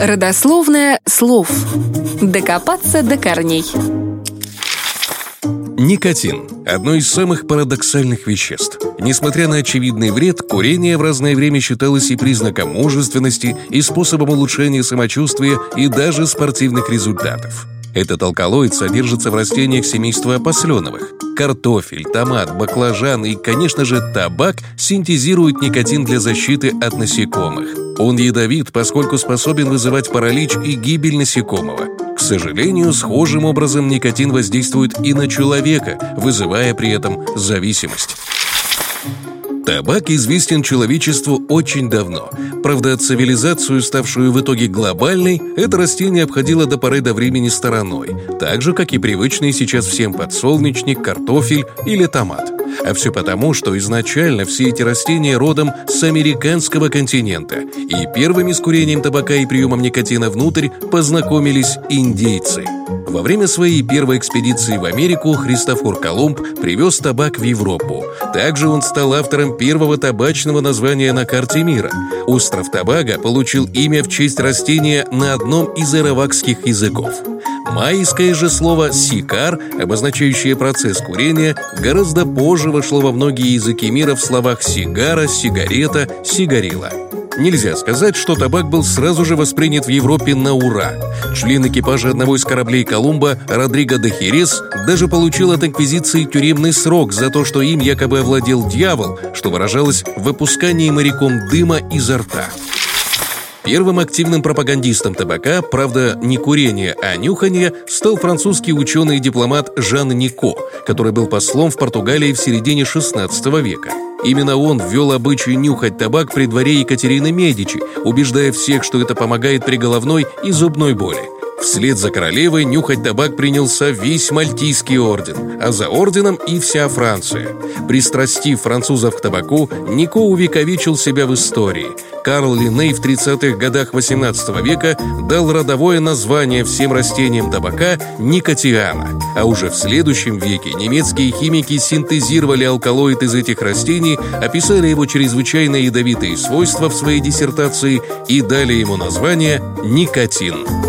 Родословное слов. Докопаться до корней. Никотин – одно из самых парадоксальных веществ. Несмотря на очевидный вред, курение в разное время считалось и признаком мужественности, и способом улучшения самочувствия и даже спортивных результатов. Этот алкалоид содержится в растениях семейства опосленовых. Картофель, томат, баклажан и, конечно же, табак синтезируют никотин для защиты от насекомых. Он ядовит, поскольку способен вызывать паралич и гибель насекомого. К сожалению, схожим образом никотин воздействует и на человека, вызывая при этом зависимость. Табак известен человечеству очень давно. Правда, цивилизацию, ставшую в итоге глобальной, это растение обходило до поры до времени стороной, так же, как и привычный сейчас всем подсолнечник, картофель или томат. А все потому, что изначально все эти растения родом с американского континента, и первыми с курением табака и приемом никотина внутрь познакомились индейцы. Во время своей первой экспедиции в Америку Христофор Колумб привез табак в Европу. Также он стал автором первого табачного названия на карте мира. Остров Табага получил имя в честь растения на одном из аравакских языков. Майское же слово «сикар», обозначающее процесс курения, гораздо позже вошло во многие языки мира в словах «сигара», «сигарета», «сигарила». Нельзя сказать, что табак был сразу же воспринят в Европе на ура. Член экипажа одного из кораблей Колумба, Родриго де Херес, даже получил от Инквизиции тюремный срок за то, что им якобы овладел дьявол, что выражалось в выпускании моряком дыма изо рта. Первым активным пропагандистом табака, правда, не курение, а нюхание, стал французский ученый и дипломат Жан Нико, который был послом в Португалии в середине XVI века. Именно он ввел обычай нюхать табак при дворе Екатерины Медичи, убеждая всех, что это помогает при головной и зубной боли. Вслед за королевой нюхать табак принялся весь Мальтийский орден, а за орденом и вся Франция. Пристрастив французов к табаку, Нико увековечил себя в истории. Карл Линней в 30-х годах 18 века дал родовое название всем растениям табака никотиана. А уже в следующем веке немецкие химики синтезировали алкалоид из этих растений, описали его чрезвычайно ядовитые свойства в своей диссертации и дали ему название никотин.